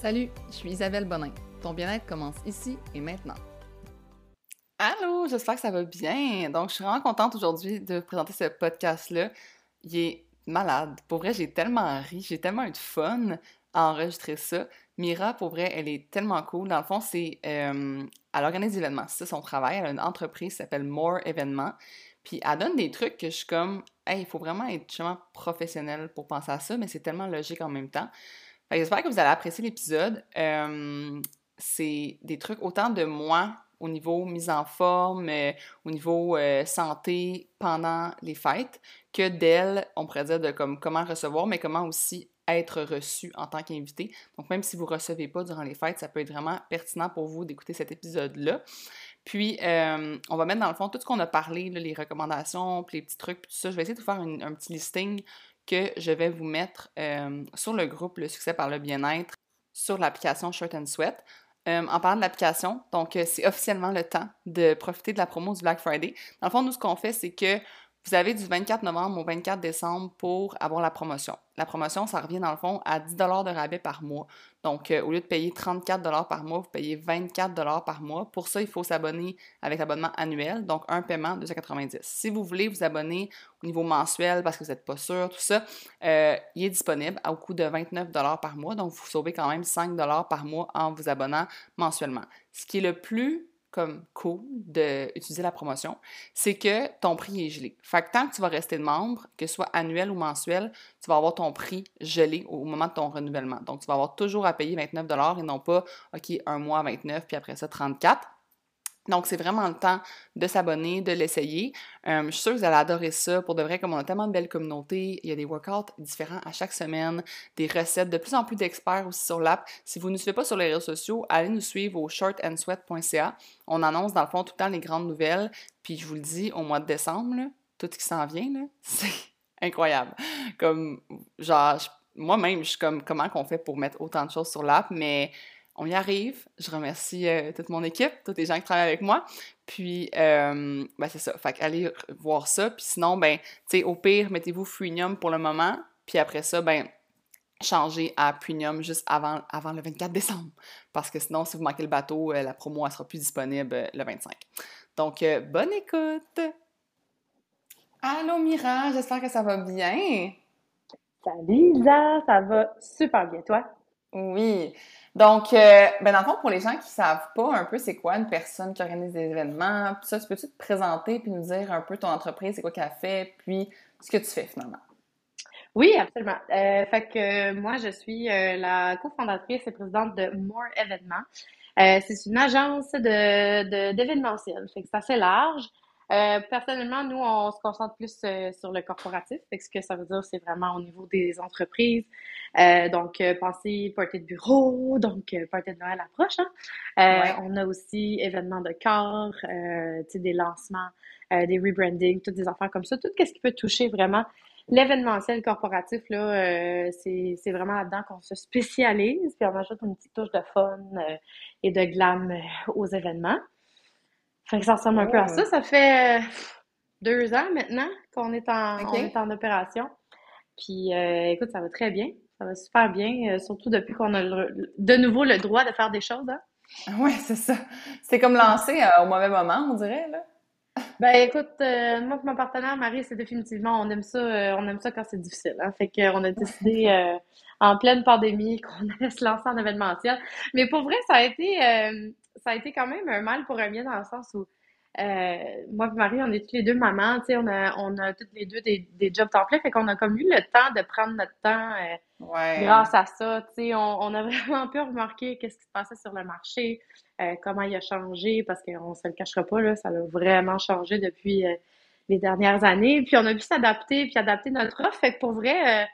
Salut, je suis Isabelle Bonin. Ton bien-être commence ici et maintenant. Allô, j'espère que ça va bien. Donc, je suis vraiment contente aujourd'hui de présenter ce podcast-là. Il est malade. Pour vrai, j'ai tellement ri, j'ai tellement eu de fun à enregistrer ça. Mira, pour vrai, elle est tellement cool. Dans le fond, c'est. Euh, elle organise des événements. C'est son travail. Elle a une entreprise qui s'appelle More Événements. Puis elle donne des trucs que je suis comme, hey, il faut vraiment être justement professionnel pour penser à ça, mais c'est tellement logique en même temps. J'espère que vous allez apprécier l'épisode. Euh, c'est des trucs autant de moi au niveau mise en forme, euh, au niveau euh, santé pendant les fêtes, que d'elle, on pourrait dire de comme, comment recevoir, mais comment aussi être reçu en tant qu'invité. Donc même si vous ne recevez pas durant les fêtes, ça peut être vraiment pertinent pour vous d'écouter cet épisode-là. Puis, on va mettre dans le fond tout ce qu'on a parlé, les recommandations, puis les petits trucs, puis tout ça. Je vais essayer de vous faire un petit listing que je vais vous mettre euh, sur le groupe Le succès par le bien-être sur l'application Shirt and Sweat. Euh, en parlant de l'application, donc euh, c'est officiellement le temps de profiter de la promo du Black Friday. Dans le fond, nous, ce qu'on fait, c'est que vous avez du 24 novembre au 24 décembre pour avoir la promotion. La promotion, ça revient dans le fond à 10 de rabais par mois. Donc, euh, au lieu de payer 34 par mois, vous payez 24 par mois. Pour ça, il faut s'abonner avec l'abonnement annuel, donc un paiement de 290. Si vous voulez vous abonner au niveau mensuel parce que vous n'êtes pas sûr, tout ça, euh, il est disponible au coût de 29 par mois. Donc, vous sauvez quand même 5 par mois en vous abonnant mensuellement. Ce qui est le plus comme cool d'utiliser la promotion, c'est que ton prix est gelé. Fait que tant que tu vas rester membre, que ce soit annuel ou mensuel, tu vas avoir ton prix gelé au moment de ton renouvellement. Donc, tu vas avoir toujours à payer 29 et non pas, OK, un mois 29, puis après ça 34. Donc, c'est vraiment le temps de s'abonner, de l'essayer. Euh, je suis sûre que vous allez adorer ça. Pour de vrai, comme on a tellement de belles communautés, il y a des workouts différents à chaque semaine, des recettes, de plus en plus d'experts aussi sur l'app. Si vous ne nous suivez pas sur les réseaux sociaux, allez nous suivre au shortandsweat.ca. On annonce dans le fond tout le temps les grandes nouvelles. Puis je vous le dis, au mois de décembre, tout ce qui s'en vient, c'est incroyable. Comme, genre, moi-même, je suis comme, comment qu'on fait pour mettre autant de choses sur l'app, mais on y arrive. Je remercie euh, toute mon équipe, tous les gens qui travaillent avec moi. Puis, euh, ben c'est ça. Fait allez voir ça. Puis sinon, ben, tu sais, au pire, mettez-vous Freemium pour le moment. Puis après ça, ben, changez à Premium juste avant, avant le 24 décembre. Parce que sinon, si vous manquez le bateau, euh, la promo, elle sera plus disponible le 25. Donc, bonne écoute! Allô Mira, j'espère que ça va bien. Salut Lisa, ça va super bien, toi? Oui. Donc, euh, ben dans le fond, pour les gens qui savent pas un peu c'est quoi une personne qui organise des événements, ça, tu peux-tu te présenter puis nous dire un peu ton entreprise, c'est quoi qu'elle fait, puis ce que tu fais finalement? Oui, absolument. Euh, fait que moi, je suis euh, la cofondatrice et présidente de More Événements. c'est une agence de, d'événementiel. fait que c'est assez large. Euh, personnellement, nous, on se concentre plus euh, sur le corporatif. Fait ce que ça veut dire, c'est vraiment au niveau des entreprises. Euh, donc, pensez party de bureau, donc party de Noël approche. Hein? On a aussi événements de corps, des lancements, des rebranding, toutes des affaires comme ça. Tout ce qui peut toucher vraiment l'événementiel corporatif, là, c'est vraiment là-dedans qu'on se spécialise. Puis on ajoute une petite touche de fun et de glam aux événements. Fait que ça ressemble un peu à ça. Ça fait euh, deux ans maintenant qu'on est en, est en opération. Puis euh, écoute, ça va très bien. Ça va super bien, euh, surtout depuis qu'on a de nouveau le droit de faire des choses. Hein? Oui, c'est ça. C'est comme lancé au mauvais moment, on dirait, là. Ben écoute, moi et mon partenaire Marie, c'est définitivement, on aime ça, on aime ça quand c'est difficile. Hein? Fait qu'on a décidé en pleine pandémie qu'on allait se lancer en événementiel. Mais pour vrai, ça a été ça a été quand même un mal pour un bien dans le sens où euh, moi et Marie, on est toutes les deux mamans, tu sais, on a, on a toutes les deux des, des jobs temps plein, fait qu'on a comme eu le temps de prendre notre temps euh, grâce à ça, tu sais, on, on, a vraiment pu remarquer qu'est-ce qui se passait sur le marché, euh, comment il a changé, parce qu'on se le cachera pas, là, ça a vraiment changé depuis les dernières années, puis on a pu s'adapter, puis adapter notre offre, fait que pour vrai,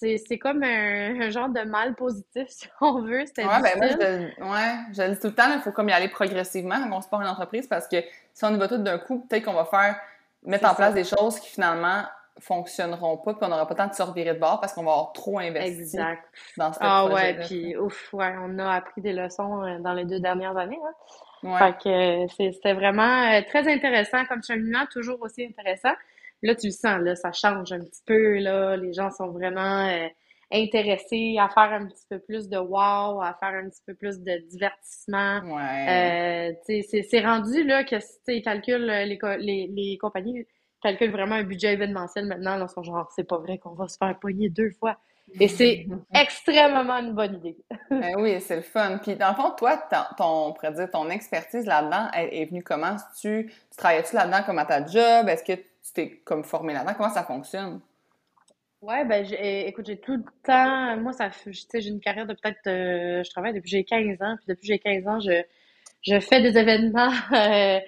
c'est comme un, genre de mal positif, si on veut. Ouais, ben moi, je, ouais, je le dis tout le temps, il faut comme y aller progressivement quand on se porte une entreprise parce que si on y va tout d'un coup, peut-être qu'on va faire mettre en place des choses qui finalement fonctionneront pas, puis on n'aura pas le temps de se revirer de bord parce qu'on va avoir trop investi exact. dans ce Ah ouais, puis ouf, ouais, on a appris des leçons euh, dans les deux dernières années. Hein. Ouais. Fait que euh, c'était vraiment euh, très intéressant comme cheminement, toujours aussi intéressant. Là, tu le sens, là, ça change un petit peu, là. Les gens sont vraiment euh, intéressés à faire un petit peu plus de wow, à faire un petit peu plus de divertissement. Ouais. Euh, c'est rendu là que ils calculent les, les, les compagnies calculent vraiment un budget événementiel maintenant. Là, sont genre, c'est pas vrai qu'on va se faire pogner deux fois. Et c'est extrêmement une bonne idée. ben oui, c'est le fun. Puis dans le fond, toi, ton, on dire, ton expertise là-dedans est, venue comment? Tu, tu travaillais-tu là-dedans comme à ta job? Est-ce que tu t'es comme formé là-dedans? Comment ça fonctionne? Ouais, ben eh, écoute, j'ai tout le temps. Moi, ça tu sais, j'ai une carrière de peut-être. Euh, je travaille depuis j'ai 15 ans. Puis depuis j'ai 15 ans, je, je fais des événements. Euh,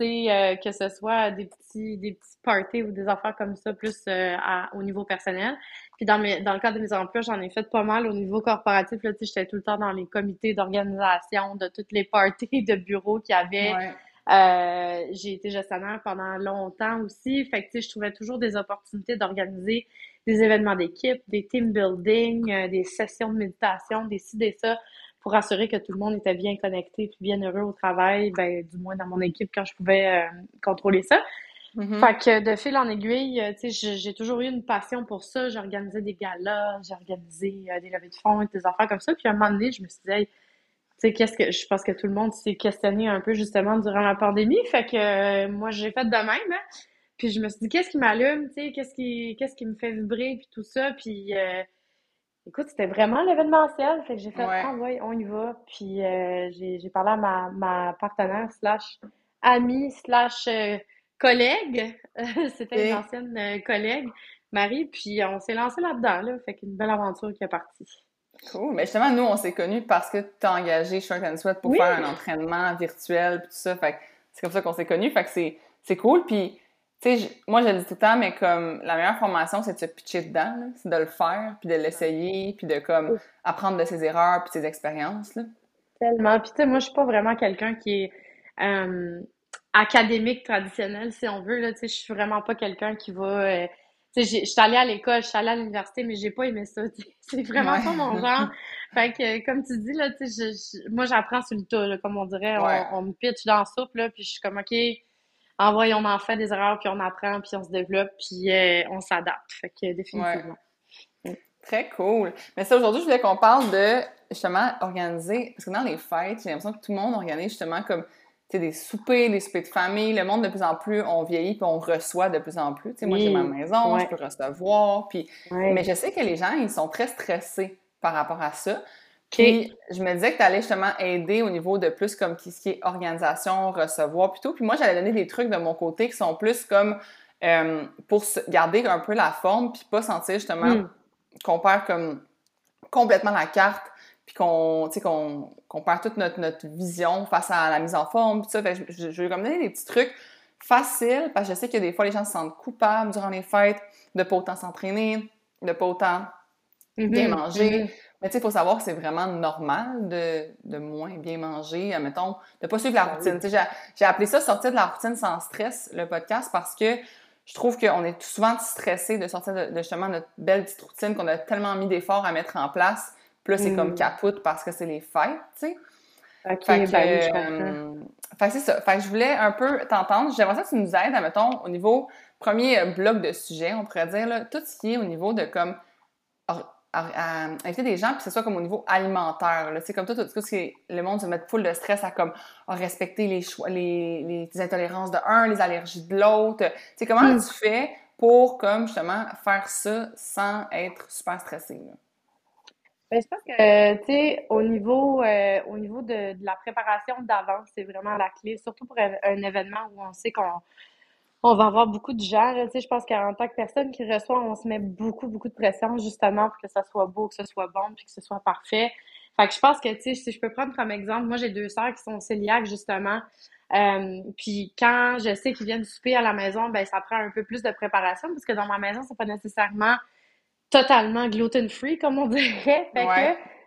tu sais, euh, que ce soit des petits, des petits parties ou des affaires comme ça, plus à, au niveau personnel. Puis dans, mes, dans le cadre de mes emplois, j'en ai fait pas mal au niveau corporatif. Là, j'étais tout le temps dans les comités d'organisation de toutes les parties de bureaux qu'il y avait. Euh, j'ai été gestionnaire pendant longtemps aussi. Fait que, je trouvais toujours des opportunités d'organiser des événements d'équipe, des team building, euh, des sessions de méditation, des ci, des ça, pour assurer que tout le monde était bien connecté puis bien heureux au travail, ben, du moins dans mon équipe quand je pouvais euh, contrôler ça. Mm-hmm. Fait que de fil en aiguille, tu sais, j'ai toujours eu une passion pour ça. J'ai organisé des galas, j'ai organisé des levées de fonds, des affaires comme ça. Puis à un moment donné, je me suis dit, sais, qu'est-ce que je pense que tout le monde s'est questionné un peu justement durant la pandémie. Fait que euh, moi, j'ai fait de même. Hein. Puis je me suis dit, qu'est-ce qui m'allume, tu sais, qu'est-ce qui, qu'est-ce qui me fait vibrer, puis tout ça. Puis écoute, c'était vraiment l'événementiel. Fait que j'ai fait, ouais. ah ouais, on y va. Puis j'ai parlé à ma, ma partenaire slash amie slash collègue. C'était une ancienne euh, collègue, Marie, puis on s'est lancé là-dedans, là. Fait qu'une belle aventure qui est partie. Cool. Mais justement, nous, on s'est connus parce que tu as engagé Short and Sweat pour faire un entraînement virtuel, puis tout ça. Fait que c'est comme ça qu'on s'est connus. Fait que c'est cool. Puis, tu sais, moi, je le dis tout le temps, mais comme la meilleure formation, c'est de se pitcher dedans, c'est de le faire, puis de l'essayer, puis de comme apprendre de ses erreurs, puis de ses expériences, là. Tellement. Puis, tu sais, moi, je suis pas vraiment quelqu'un qui est. Euh, académique traditionnel, si on veut. Là, je suis vraiment pas quelqu'un qui va. Euh, je suis allée à l'école, je suis allée à l'université, mais j'ai pas aimé ça. C'est vraiment pas mon genre. fait que, comme tu dis, là, je, moi, j'apprends sur le tas, comme on dirait. On, me pitch dans la soupe, là, puis je suis comme, OK, envoyons, on en fait des erreurs, puis on apprend, puis on se développe, puis euh, on s'adapte. Fait que, définitivement. Très cool. Mais ça, aujourd'hui, je voulais qu'on parle de, justement, organiser, parce que dans les fêtes, j'ai l'impression que tout le monde organise, justement, comme des soupers, des soupers de famille. Le monde, de plus en plus, on vieillit puis on reçoit de plus en plus. Moi, j'ai ma maison, je peux recevoir. Puis... Mais je sais que les gens, ils sont très stressés par rapport à ça. Puis je me disais que tu allais justement aider au niveau de plus comme ce qui est organisation, recevoir, plutôt. Puis moi, j'allais donner des trucs de mon côté qui sont plus comme euh, pour garder un peu la forme puis pas sentir justement hmm. qu'on perd comme complètement la carte puis qu'on perd toute notre, notre, vision face à la mise en forme, puis ça. Fait, je, je, vais comme donner des petits trucs faciles, parce que je sais que des fois, les gens se sentent coupables durant les fêtes de pas autant s'entraîner, de pas autant mm-hmm. bien manger. Mm-hmm. Mais tu sais, il faut savoir que c'est vraiment normal de, de, moins bien manger, admettons, de pas suivre la ben routine. sais J'ai appelé ça « sortir de la routine sans stress », le podcast, parce que je trouve qu'on est souvent stressé de sortir de, de, justement notre belle petite routine qu'on a tellement mis d'efforts à mettre en place puis là, c'est comme hmm. capote parce que c'est les fêtes, tu sais. Fait que, ben, euh, fait c'est ça. Fait que je voulais un peu t'entendre. J'aimerais ça que tu nous aides, admettons, au niveau premier euh, bloc de sujet, on pourrait dire, là, tout ce qui est au niveau de comme inviter des gens, puis que ce soit comme au niveau alimentaire. C'est comme tout, tout, tout ce qui le monde se met full de stress à comme respecter les choix, les, les, intolérances de un, les allergies de l'autre. Tu comment hmm. tu fais pour comme justement faire ça sans être super stressé? Là? Ben, je pense que, tu sais, au niveau, euh, au niveau de, de la préparation d'avance, c'est vraiment la clé, surtout pour un, événement où on sait qu'on on va avoir beaucoup de gens. Tu sais, je pense qu'en tant que personne qui reçoit, on se met beaucoup, beaucoup de pression, justement, pour que ça soit beau, que ce soit bon, puis que ce soit parfait. Fait que je pense que, tu sais, si je peux prendre comme exemple, moi, j'ai deux sœurs qui sont cœliaques, justement. Euh, puis quand je sais qu'ils viennent souper à la maison, ben ça prend un peu plus de préparation, parce que dans ma maison, c'est pas nécessairement totalement gluten-free, comme on dirait. Fait que,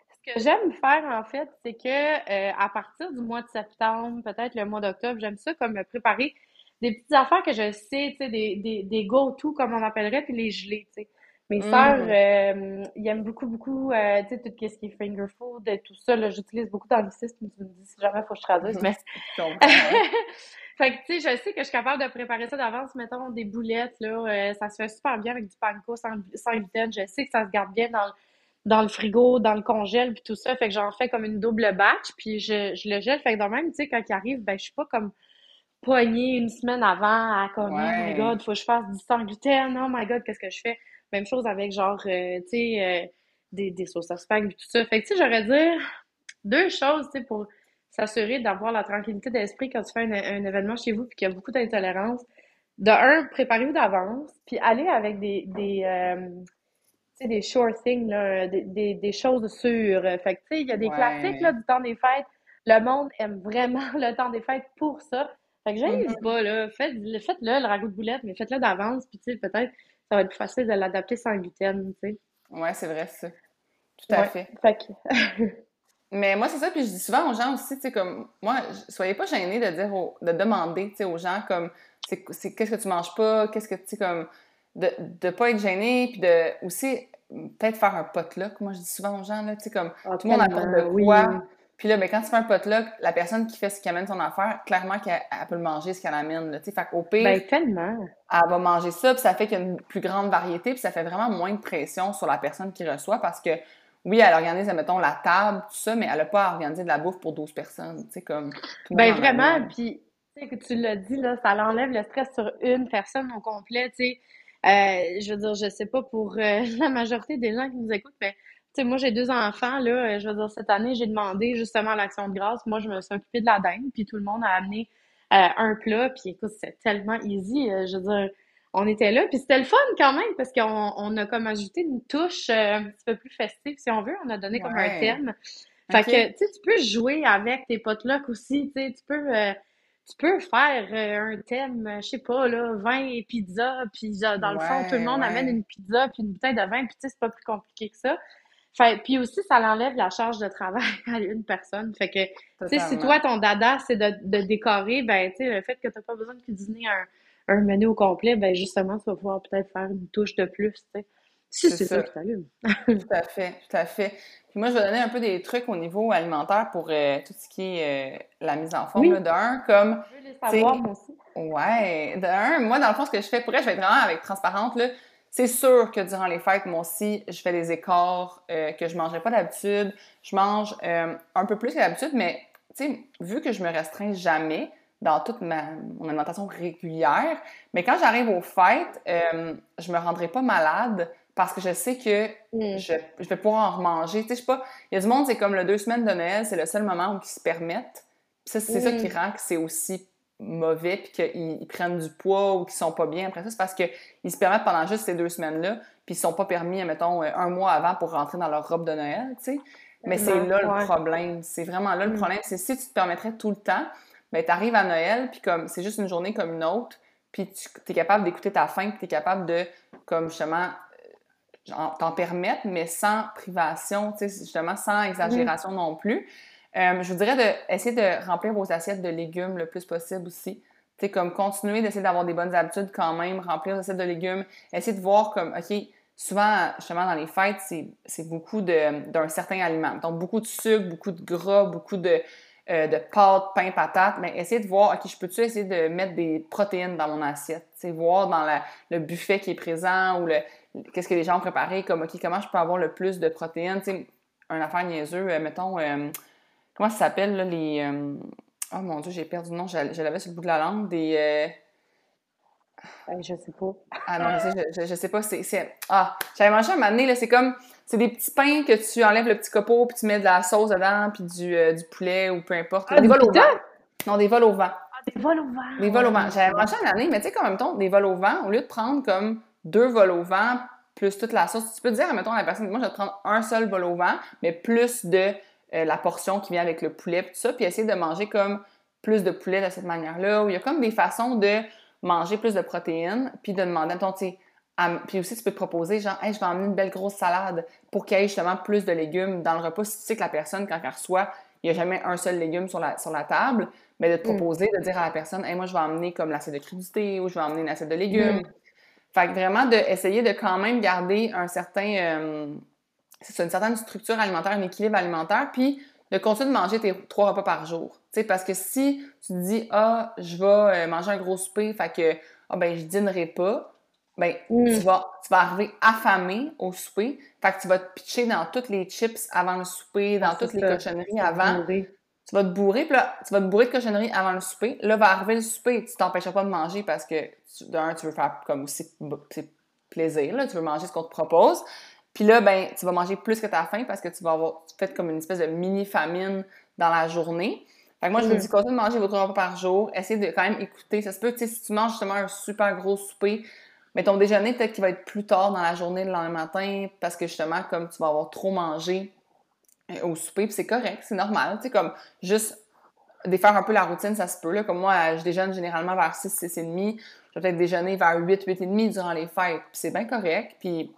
ce que j'aime faire, en fait, c'est que euh, à partir du mois de septembre, peut-être le mois d'octobre, j'aime ça comme me préparer des petites affaires que je sais, tu sais, des, des, des go-to, comme on appellerait, puis les geler, tu sais. Mes mm. sœurs, euh, ils aiment beaucoup, beaucoup, euh, tu sais, tout ce qui est finger food et tout ça. J'utilise beaucoup d'anglicisme. Tu me dis si jamais il faut que je traduise, mais... Fait que, tu sais, je sais que je suis capable de préparer ça d'avance. Mettons des boulettes, là. Euh, ça se fait super bien avec du panko sans, sans, gluten. Je sais que ça se garde bien dans, dans le frigo, dans le congèle, puis tout ça. Fait que j'en fais comme une double batch, puis je, je le gèle. Fait que de même, tu sais, quand il arrive, ben, je suis pas comme poignée une semaine avant à comme, oh my god, faut que je fasse du sans gluten, oh my god, qu'est-ce que je fais? Même chose avec genre, euh, tu sais, euh, des, des sauces à spag, tout ça. Fait que, tu sais, j'aurais dire deux choses, tu sais, pour s'assurer d'avoir la tranquillité d'esprit quand tu fais un, événement chez vous puis qu'il y a beaucoup d'intolérance. De un, préparez-vous d'avance, puis allez avec des, des, euh, des sure things, là, des, des, choses sûres. Fait que, tu sais, il y a des classiques là, du temps des fêtes. Le monde aime vraiment le temps des fêtes pour ça. Fait que j'aime mm-hmm. pas, là. Faites-le, faites le ragoût de boulette, mais faites-le d'avance, puis tu sais, peut-être, ça va être plus facile de l'adapter sans gluten, tu sais. Ouais, c'est vrai, ça. Tout à fait. fait que... mais moi, c'est ça, puis je dis souvent aux gens aussi, tu sais, comme, moi, soyez pas gênés de dire, de demander, tu sais, aux gens, comme, c'est qu'est-ce que tu manges pas, qu'est-ce que, tu sais, comme, de ne pas être gêné, puis de aussi peut-être faire un potluck. Moi, je dis souvent aux gens, là, tu sais, comme ah, tout le monde apporte de quoi. Puis là, ben, quand tu fais un potluck, la personne qui fait ce qui amène son affaire, clairement qu'elle peut le manger, ce qu'elle amène. Là, fait qu'au pire, ben, tellement. elle va manger ça, puis ça fait qu'il y a une plus grande variété, puis ça fait vraiment moins de pression sur la personne qui reçoit parce que, oui, elle organise, mettons, la table, tout ça, mais elle n'a pas à organiser de la bouffe pour 12 personnes. Tu comme. Ben, vraiment, puis, tu sais, que tu l'as dit, là, ça enlève le stress sur une personne au complet, tu sais. Euh, je veux dire, je sais pas pour euh, la majorité des gens qui nous écoutent, mais sais, moi, j'ai deux enfants, là. Euh, je veux dire, cette année, j'ai demandé justement l'action de grâce. Moi, je me suis occupée de la dinde, puis tout le monde a amené un plat. Puis écoute, c'est tellement easy. je veux dire, on était là. Puis c'était le fun quand même, parce qu'on on a comme ajouté une touche un petit peu plus festive, si on veut. On a donné comme un thème. Fait que, tu sais, tu peux jouer avec tes potlucks aussi. Tu sais, tu peux tu peux faire euh, un thème, je sais pas, là, vin et pizza, puis dans le fond, tout le monde amène une pizza puis une bouteille de vin, puis tu sais, c'est pas plus compliqué que ça. Fait, puis aussi, ça l'enlève la charge de travail à une personne. Fait que, tu sais, si toi, ton dada, c'est de, de, décorer, ben, tu sais, le fait que t'as pas besoin de cuisiner un, un menu au complet, ben, justement, tu vas pouvoir peut-être faire une touche de plus, tu sais. Si c'est ça, qui t'allume. tout à fait, tout à fait. Puis moi, je vais donner un peu des trucs au niveau alimentaire pour euh, tout ce qui est euh, la mise en forme. D'un, comme. Je veux les savoir, moi aussi. Ouais. D'un, moi, dans le fond, ce que je fais, pour elle, je vais être vraiment avec transparente, là. C'est sûr que durant les fêtes, moi aussi, je fais des écarts euh, que je ne mangerais pas d'habitude. Je mange un peu plus que d'habitude, mais vu que je me restreins jamais dans toute ma, mon alimentation régulière, mais quand j'arrive aux fêtes, je me rendrai pas malade parce que je sais que mm. je, je, vais pouvoir en remanger. Tu sais, je sais pas, il y a du monde, c'est comme le deux semaines de Noël, c'est le seul moment où ils se permettent. c'est ça qui mm. rend que c'est aussi mauvais, puis qu'ils prennent du poids ou qu'ils sont pas bien après ça. C'est parce qu'ils se permettent pendant juste ces deux semaines-là, puis ils sont pas permis, mettons, un mois avant pour rentrer dans leur robe de Noël, tu sais. Mais c'est là le problème. C'est vraiment là le mm. problème. C'est si tu te permettrais tout le temps, ben, tu arrives à Noël, puis comme c'est juste une journée comme une autre, puis tu es capable d'écouter ta faim, puis tu es capable de, comme justement, t'en permettre, mais sans privation, justement sans exagération mm. non plus. Euh, je vous dirais d'essayer de remplir vos assiettes de légumes le plus possible aussi. sais, comme continuer d'essayer d'avoir des bonnes habitudes quand même, remplir vos assiettes de légumes, essayer de voir comme, OK, souvent, justement, dans les fêtes, c'est beaucoup d'un certain aliment. Donc, beaucoup de sucre, beaucoup de gras, beaucoup de, euh, de pâtes, pain, patates. Mais essayer de voir, OK, je peux-tu essayer de mettre des protéines dans mon assiette? sais, voir dans le buffet qui est présent ou qu'est-ce que les gens ont préparé, comme, OK, comment je peux avoir le plus de protéines, tu sais, un affaire niaiseux, euh, mettons, euh, comment ça s'appelle, là, les... Euh, oh mon Dieu, j'ai perdu le nom, je, l'avais sur le bout de la langue, des... je sais pas. Ah non, je, je, sais pas, c'est... Ah, j'avais mangé un moment là, c'est comme... C'est des petits pains que tu enlèves le petit copeau, puis tu mets de la sauce dedans, puis du, du poulet, ou peu importe. Ah, des vols au vent. Non, des vols au vent. Ah, des vols au vent. Des vols au vent. J'avais mangé une année, mais tu sais, comme même temps, des vols au vent, au lieu de prendre comme deux vols au vent plus toute la sauce. Tu peux dire, mettons, à la personne, moi, je vais prendre un seul vol au vent, mais plus de euh, la portion qui vient avec le poulet, tout ça, puis essayer de manger comme plus de poulet de cette manière-là, où il y a comme des façons de manger plus de protéines, puis de demander, ton, tu puis aussi, tu peux te proposer, genre, hey, je vais emmener une belle grosse salade pour qu'il y ait justement plus de légumes dans le repas. Si tu sais que la personne, quand elle reçoit, il n'y a jamais un seul légume sur la, sur la table, mais de te mm. proposer, de dire à la personne, hey, moi, je vais emmener comme l'assiette de crudité ou je vais emmener une assiette de légumes. Mm. Fait que vraiment d'essayer de, quand même garder un certain, euh, c'est une certaine structure alimentaire, un équilibre alimentaire, puis de continuer de manger tes trois repas par jour. parce que si tu te dis, ah, je vais euh, manger un gros souper, fait que, ah, ben, je dînerai pas, ben, mm. tu, vas, tu vas arriver affamé au souper. Fait que tu vas te pitcher dans toutes les chips avant le souper, dans toutes les cochonneries avant. Tu vas te bourrer, puis là, tu vas te bourrer de cochonneries avant le souper. Là, va arriver le souper, tu t'empêcheras pas de manger parce que, d'un, tu veux faire comme aussi plaisir, là, tu veux manger ce qu'on te propose. Puis là, ben, tu vas manger plus que ta faim parce que tu vas avoir fait comme une espèce de mini-famine dans la journée. Fait que moi, je vous mm. dis, continue de manger votre repas par jour. Essaye de quand même écouter. Ça se peut, tu sais, si tu manges justement un super gros souper, mais ton déjeuner, peut-être qu'il va être plus tard dans la journée, le lendemain matin, parce que justement, comme tu vas avoir trop mangé euh, au souper, puis c'est correct, c'est normal. Tu sais, comme juste défaire un peu la routine, ça se peut. Là. Comme moi, je déjeune généralement vers 6, 6 et demi. Je vais peut-être déjeuner vers 8, 8 et demi durant les fêtes. Puis c'est bien correct. Puis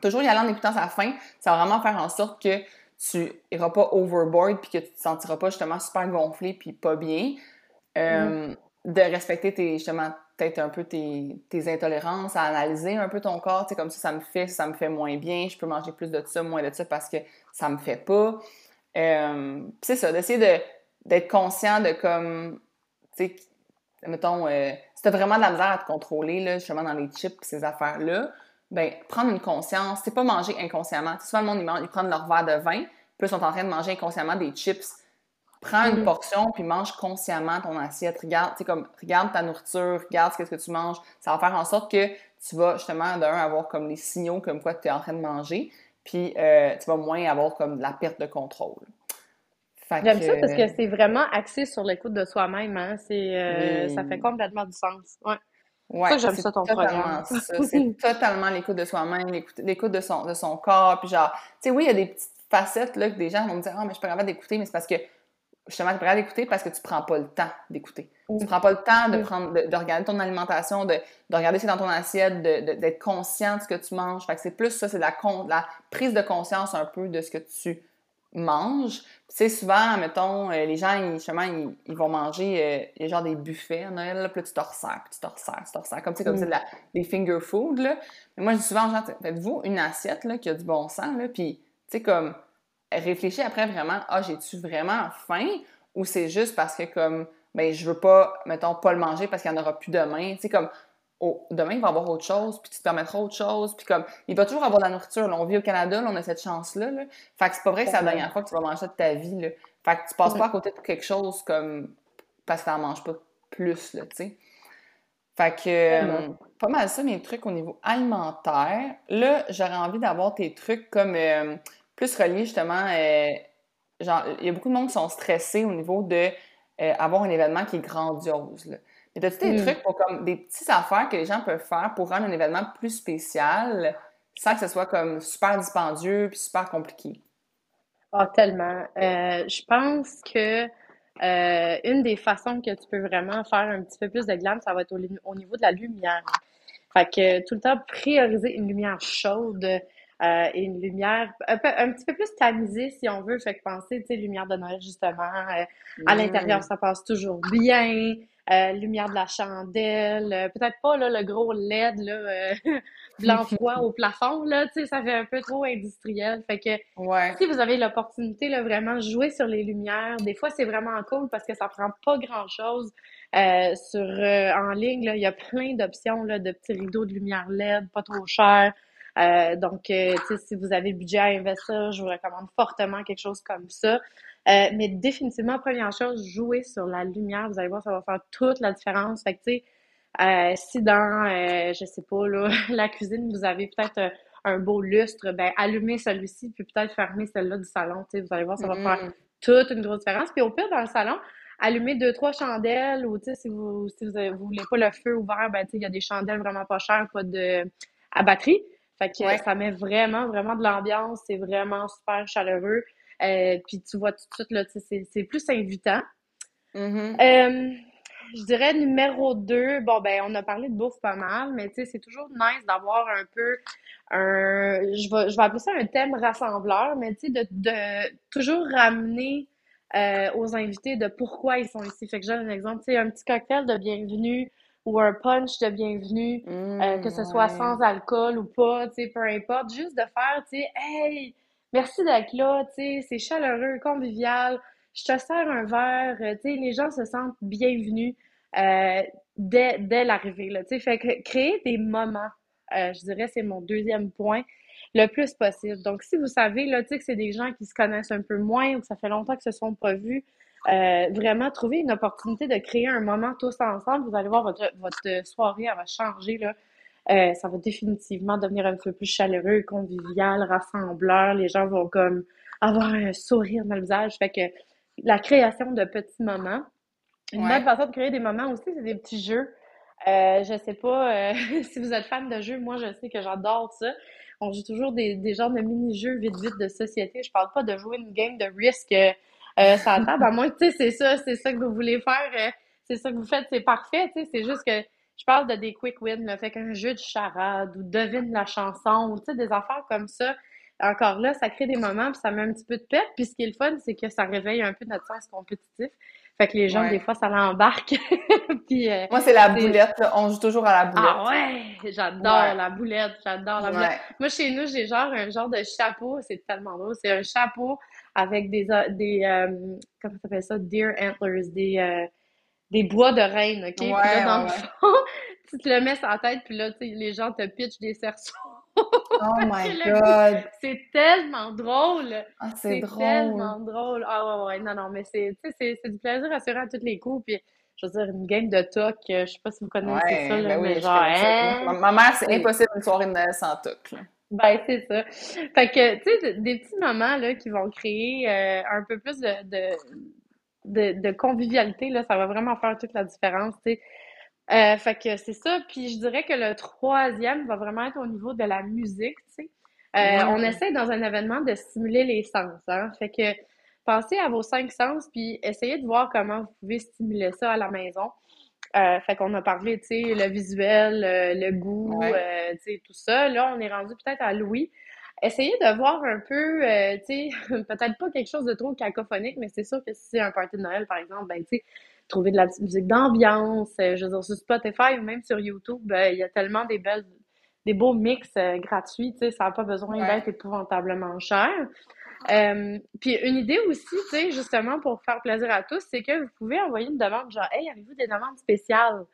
toujours y aller en écoutant sa faim, ça va vraiment faire en sorte que tu iras pas overboard puis que tu te sentiras pas justement super gonflé puis pas bien. Euh, mm. De respecter tes, justement peut-être un peu tes, intolérances, à analyser un peu ton corps, tu sais, comme ça, ça me fait, ça me fait moins bien, je peux manger plus de ça, moins de ça parce que ça me fait pas. Euh, c'est ça, d'essayer d'être conscient de comme, tu sais, mettons, euh, si t'as vraiment de la misère à te contrôler, là, justement, dans les chips, ces affaires-là, ben prendre une conscience, c'est pas manger inconsciemment. Souvent, le monde, ils, prennent leur verre de vin, puis ils sont en train de manger inconsciemment des chips Prends une mm-hmm. portion puis mange consciemment ton assiette. Regarde, comme, regarde ta nourriture, regarde ce que tu manges. Ça va faire en sorte que tu vas justement, d'un, avoir comme les signaux comme quoi tu es en train de manger, puis euh, tu vas moins avoir comme de la perte de contrôle. J'aime ça parce que c'est vraiment axé sur l'écoute de soi-même. Hein? Euh, ça fait complètement du sens. Ouais. Ouais, j'aime ça ton programme. C'est totalement l'écoute de soi-même, l'écoute de son, de son corps. Puis genre, tu sais, oui, il y a des petites facettes là, que des gens vont me dire Ah, mais je suis pas capable d'écouter, mais c'est parce que justement, tu es prêt d'écouter parce que tu prends pas le temps d'écouter. Tu prends pas le temps de prendre, de, regarder ton alimentation, de, de regarder ce qui est dans ton assiette, d'être conscient de ce que tu manges. Fait que c'est plus ça, c'est la, la prise de conscience un peu de ce que tu manges. Tu sais, souvent, mettons, euh, les gens, ils, justement, ils, vont manger, euh, genre des buffets à Noël, là, puis là, tu te resserres, puis tu te resserres, tu te resserres, comme, comme mm. des finger food, là. Mais moi, je dis souvent, genre, faites-vous une assiette, là, qui a du bon sens, là, puis, tu sais, comme, réfléchis après vraiment, ah, j'ai-tu vraiment faim ou c'est juste parce que comme, ben, je veux pas, mettons, pas le manger parce qu'il n'y en aura plus demain. Tu sais, comme, demain, il va y avoir autre chose, puis tu te permettras autre chose, puis comme, il va toujours avoir de la nourriture. on vit au Canada, on a cette chance-là. Là. Fait que c'est pas vrai que c'est la dernière fois que tu vas manger de ta vie. Là. Fait que tu passes pas à côté de quelque chose comme, parce que t'en manges pas plus, là, tu sais. Fait que, euh, pas mal ça, mes trucs au niveau alimentaire. Là, j'aurais envie d'avoir tes trucs comme, euh, plus relié justement, euh, genre, il y a beaucoup de monde qui sont stressés au niveau de avoir un événement qui est grandiose. Là. Mais as-tu des hmm. trucs pour comme des petites affaires que les gens peuvent faire pour rendre un événement plus spécial sans que ce soit comme super dispendieux puis super compliqué? Ah, oh, tellement. Euh, je pense que une des façons que tu peux vraiment faire un petit peu plus de glam, ça va être au, au niveau de la lumière. Fait que tout le temps prioriser une lumière chaude, euh, et une lumière un, peu, un, petit peu plus tamisée, si on veut. Fait que penser, tu sais, lumière de Noël, justement. Euh, à mm. l'intérieur, ça passe toujours bien. Euh, lumière de la chandelle. Peut-être pas là, le gros LED là, blanc froid au plafond. Là, tu sais, ça fait un peu trop industriel. Fait que si vous avez l'opportunité, là, vraiment, jouer sur les lumières. Des fois, c'est vraiment cool parce que ça prend pas grand-chose. sur en ligne, là, il y a plein d'options là, de petits rideaux de lumière LED, pas trop cher. Euh, donc, euh, si vous avez le budget à investir, je vous recommande fortement quelque chose comme ça. Euh, mais définitivement, première chose, jouer sur la lumière. Vous allez voir, ça va faire toute la différence. Fait que, si dans, je sais pas, là, la cuisine, vous avez peut-être un beau lustre, ben allumez celui-ci, puis peut-être fermer celle-là du salon. Tu sais, vous allez voir, ça va faire mm-hmm. toute une grosse différence. Puis au pire, dans le salon, allumez deux, trois chandelles, ou si vous, si vous, voulez pas le feu ouvert, ben tu sais, il y a des chandelles vraiment pas chères, pas de à batterie. Fait que ça met vraiment, vraiment de l'ambiance. C'est vraiment super chaleureux. Euh, puis tu vois tout de suite, là, c'est plus invitant. Mm-hmm. Euh, je dirais numéro deux, bon, ben, on a parlé de bouffe pas mal, mais tu sais, c'est toujours nice d'avoir un peu un, je vais, je vais appeler ça un thème rassembleur, mais tu sais, de, de toujours ramener euh, aux invités de pourquoi ils sont ici. Fait que j'ai un exemple, tu sais, un petit cocktail de bienvenue, ou un punch de bienvenue, euh, que ce soit sans alcool ou pas, tu sais, peu importe, juste de faire, tu sais, hey, merci d'être là, tu sais, c'est chaleureux, convivial, je te sers un verre, euh, tu sais, les gens se sentent bienvenus. Euh, dès, dès l'arrivée, là, tu sais, fait que créer des moments, euh, je dirais, c'est mon deuxième point, le plus possible. Donc, si vous savez, là, tu sais, que c'est des gens qui se connaissent un peu moins ou que ça fait longtemps que se sont pas vus, euh, vraiment trouver une opportunité de créer un moment tous ensemble. Vous allez voir, votre, votre soirée, elle va changer, là. Euh, ça va définitivement devenir un peu plus chaleureux, convivial, rassembleur. Les gens vont comme avoir un sourire dans le visage. Fait que la création de petits moments. Une Ouais. bonne façon de créer des moments aussi, c'est des petits jeux. Euh, je sais pas euh, si vous êtes fan de jeux, moi je sais que j'adore ça. On joue toujours des, des genres de mini-jeux vite vite de société. Je parle pas de jouer une game de risque euh, la table, à moins que tu sais, c'est ça, c'est ça que vous voulez faire, euh, c'est ça que vous faites, c'est parfait, tu sais, c'est juste que je parle de des quick wins, là, fait qu'un jeu de charade ou devine la chanson ou tu sais, des affaires comme ça. Encore là, ça crée des moments puis ça met un petit peu de pep. Puis ce qui est le fun, c'est que ça réveille un peu notre sens compétitif. Fait que les gens, Ouais. des fois, ça l'embarque. puis, euh, Moi, c'est la boulette. là. On joue toujours à la boulette. ah ouais, j'adore Ouais. la boulette, j'adore la boulette. Ouais. Moi, chez nous, j'ai genre un genre de chapeau, c'est tellement drôle. C'est un chapeau avec des, euh, des euh, comment ça s'appelle ça? Deer antlers, des, euh, des bois de reine, OK? Puis là, dans ouais, le ouais. fond, tu te le mets sur la tête, puis là, les gens te pitchent des cerceaux. Oh my god. C'est tellement drôle! Ah, c'est drôle. tellement drôle. Ah ouais, ouais, non, non, mais c'est, du plaisir assurant à tous les coups. Puis, je veux dire, une game de toc, je sais pas si vous connaissez Ouais, ça, là, ben mais genre, hein? Ma, ma mère, c'est impossible une soirée de Noël sans toc. Ben, c'est ça. Fait que, tu sais, de- des petits moments, là, qui vont créer euh, un peu plus de, de, de, de convivialité, là, ça va vraiment faire toute la différence, tu sais. Euh, fait que c'est ça. Puis je dirais que le troisième va vraiment être au niveau de la musique, tu sais. Euh. On essaie dans un événement de stimuler les sens, hein. Fait que pensez à vos cinq sens, puis essayez de voir comment vous pouvez stimuler ça à la maison. Euh, fait qu'on a parlé, tu sais, le visuel, euh, le goût, Ouais. euh, tu sais, tout ça. Là, on est rendu peut-être à Louis. Essayez de voir un peu, tu sais, peut-être pas quelque chose de trop cacophonique, mais c'est sûr que si c'est un party de Noël, par exemple, ben, tu sais, trouver de la petite musique d'ambiance, je veux dire, sur Spotify ou même sur YouTube, ben, il y a tellement des belles, des beaux mix euh, gratuits, tu sais, ça n'a pas besoin Ouais. d'être épouvantablement cher. Euh, puis une idée aussi, tu sais, justement, pour faire plaisir à tous, c'est que vous pouvez envoyer une demande genre, hey, avez-vous des demandes spéciales?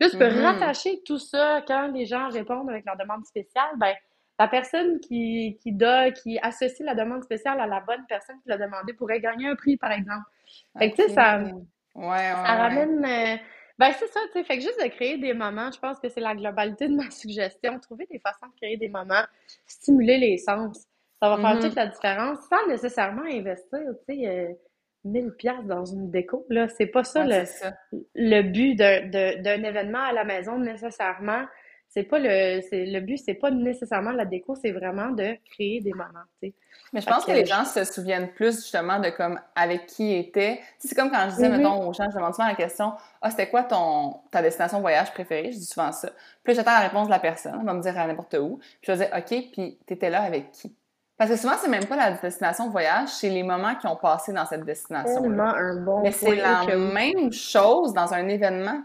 Là, tu peux Mhm. rattacher tout ça quand les gens répondent avec leur demande spéciale, ben, la personne qui, qui, do- qui associe la demande spéciale à la bonne personne qui l'a demandé pourrait gagner un prix, par exemple. Fait que, tu sais, ça, Ouais, ouais, ça ouais. ramène. euh, Ben, c'est ça, tu sais. Fait que juste de créer des moments, je pense que c'est la globalité de ma suggestion. Trouver des façons de créer des moments, stimuler les sens. Ça va faire Mhm. toute la différence sans nécessairement investir, tu sais, euh, 1000 pièces dans une déco. Là, c'est pas ça Ouais, le, ça. le but d'un événement à la maison nécessairement. C'est pas le, c'est, le but, c'est pas nécessairement la déco, c'est vraiment de créer des moments, tu sais. Mais je pense que que les gens se souviennent plus justement de comme avec qui ils étaient. Tu sais, c'est comme quand je disais, mettons, aux gens, je demande souvent la question Ah, c'était quoi ton ta destination voyage préférée? Je dis souvent ça. Puis j'attends la réponse de la personne. Elle va me dire à n'importe où. Puis je vais dire OK, puis t'étais là avec qui? Parce que souvent, c'est même pas la destination voyage, c'est les moments qui ont passé dans cette destination. Tellement un bon Mais c'est la que même chose dans un événement.